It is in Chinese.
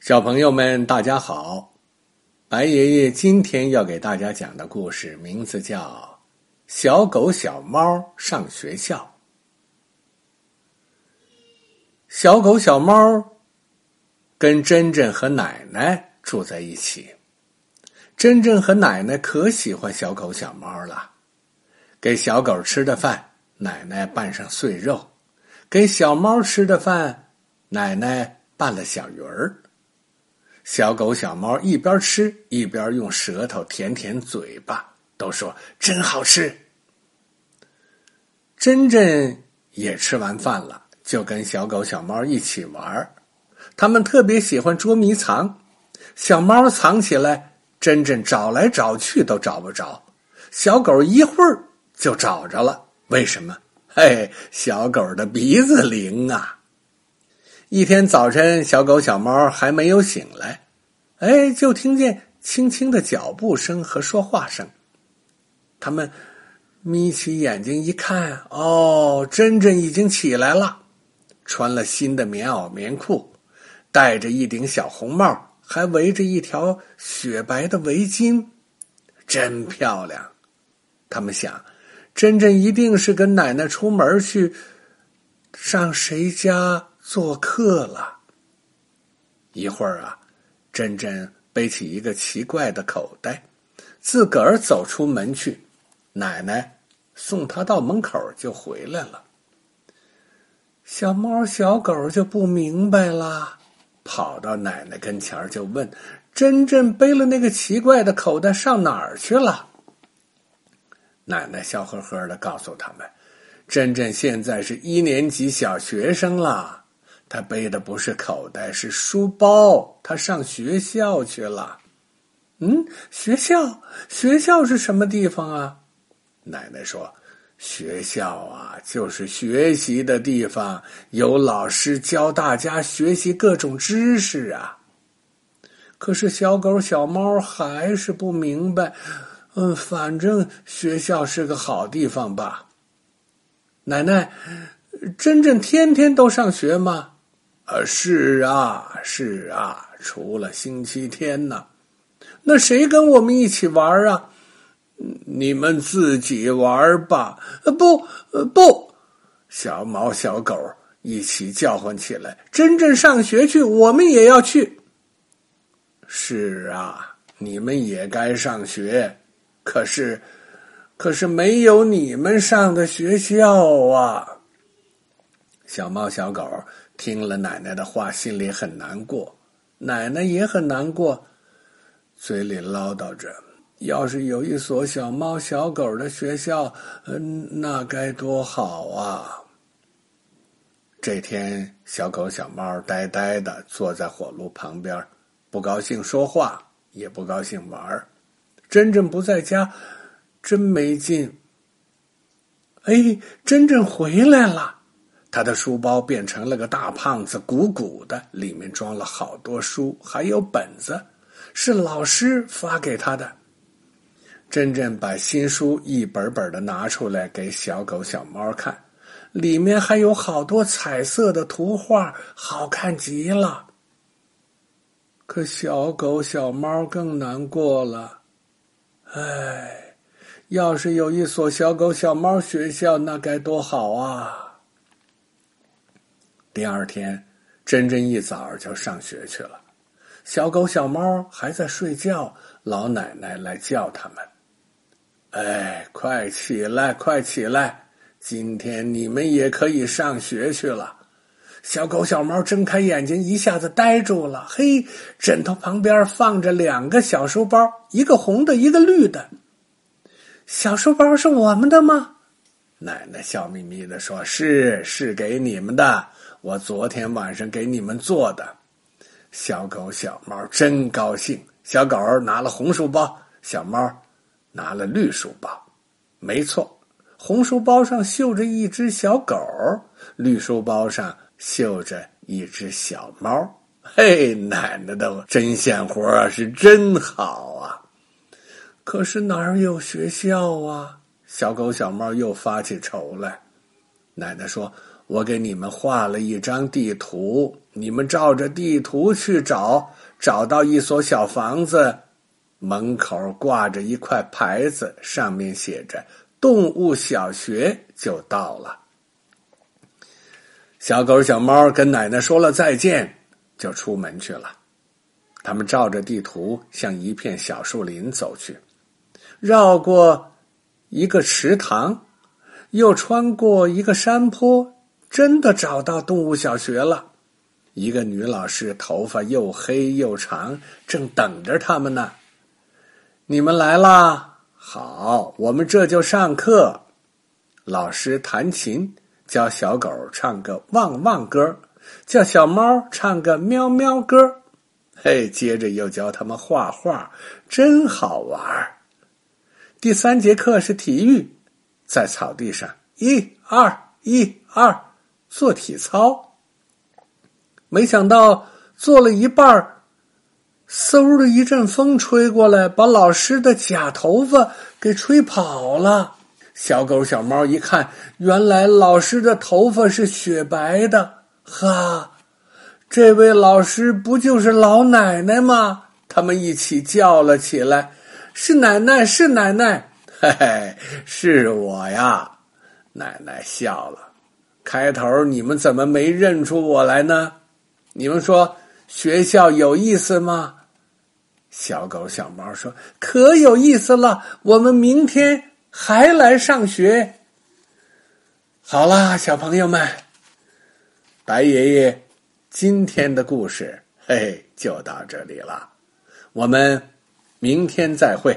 小朋友们，大家好！白爷爷今天要给大家讲的故事名字叫《小狗小猫上学校》。小狗小猫跟珍珍和奶奶住在一起，珍珍和奶奶可喜欢小狗小猫了。给小狗吃的饭，奶奶拌上碎肉；给小猫吃的饭，奶奶拌了小鱼儿。小狗小猫一边吃一边用舌头舔舔嘴巴，都说真好吃。珍珍也吃完饭了，就跟小狗小猫一起玩他们特别喜欢捉迷藏，小猫藏起来，珍珍找来找去都找不着，小狗一会儿就找着了。为什么？嘿，小狗的鼻子灵啊！一天早晨，小狗小猫还没有醒来，哎，就听见轻轻的脚步声和说话声。他们眯起眼睛一看，哦，珍珍已经起来了，穿了新的棉袄棉裤，戴着一顶小红帽，还围着一条雪白的围巾，真漂亮。他们想，珍珍一定是跟奶奶出门去上谁家。做客了一会儿啊，珍珍背起一个奇怪的口袋，自个儿走出门去。奶奶送他到门口就回来了。小猫小狗就不明白了，跑到奶奶跟前就问：“珍珍背了那个奇怪的口袋上哪儿去了？”奶奶笑呵呵的告诉他们：“珍珍现在是一年级小学生了。”他背的不是口袋，是书包。他上学校去了。嗯，学校，学校是什么地方啊？奶奶说：“学校啊，就是学习的地方，有老师教大家学习各种知识啊。”可是小狗小猫还是不明白。嗯，反正学校是个好地方吧。奶奶，真正天天都上学吗？啊，是啊，是啊，除了星期天呢。那谁跟我们一起玩啊？你们自己玩吧。不，不，小猫小狗一起叫唤起来。真正上学去，我们也要去。是啊，你们也该上学，可是，可是没有你们上的学校啊。小猫小狗。听了奶奶的话，心里很难过，奶奶也很难过，嘴里唠叨着：“要是有一所小猫小狗的学校，嗯，那该多好啊！”这天，小狗小猫呆呆的坐在火炉旁边，不高兴说话，也不高兴玩真正不在家，真没劲。哎，真正回来了。他的书包变成了个大胖子，鼓鼓的，里面装了好多书，还有本子，是老师发给他的。珍珍把新书一本本的拿出来给小狗小猫看，里面还有好多彩色的图画，好看极了。可小狗小猫更难过了，唉，要是有一所小狗小猫学校，那该多好啊！第二天，珍珍一早就上学去了，小狗小猫还在睡觉。老奶奶来叫他们：“哎，快起来，快起来！今天你们也可以上学去了。”小狗小猫睁开眼睛，一下子呆住了。嘿，枕头旁边放着两个小书包，一个红的，一个绿的。小书包是我们的吗？奶奶笑眯眯的说：“是，是给你们的。”我昨天晚上给你们做的，小狗小猫真高兴。小狗拿了红书包，小猫拿了绿书包。没错，红书包上绣着一只小狗，绿书包上绣着一只小猫。嘿，奶奶的针线活啊，是真好啊！可是哪儿有学校啊？小狗小猫又发起愁来。奶奶说：“我给你们画了一张地图，你们照着地图去找，找到一所小房子，门口挂着一块牌子，上面写着‘动物小学’，就到了。”小狗、小猫跟奶奶说了再见，就出门去了。他们照着地图向一片小树林走去，绕过一个池塘，又穿过一个山坡，真的找到动物小学了。一个女老师头发又黑又长，正等着他们呢。你们来啦！好，我们这就上课。老师弹琴，教小狗唱个汪汪歌，叫小猫唱个喵喵歌。嘿，接着又教他们画画，真好玩第三节课是体育，在草地上一二一二做体操。没想到做了一半儿嗖的一阵风吹过来，把老师的假头发给吹跑了。小狗、小猫一看，原来老师的头发是雪白的，哈。这位老师不就是老奶奶吗？他们一起叫了起来：“是奶奶，是奶奶！”嘿嘿，是我呀！奶奶笑了。开头你们怎么没认出我来呢？你们说学校有意思吗？小狗、小猫说：“可有意思了，我们明天还来上学。”好啦，小朋友们，白爷爷。今天的故事，嘿，就到这里了。我们明天再会。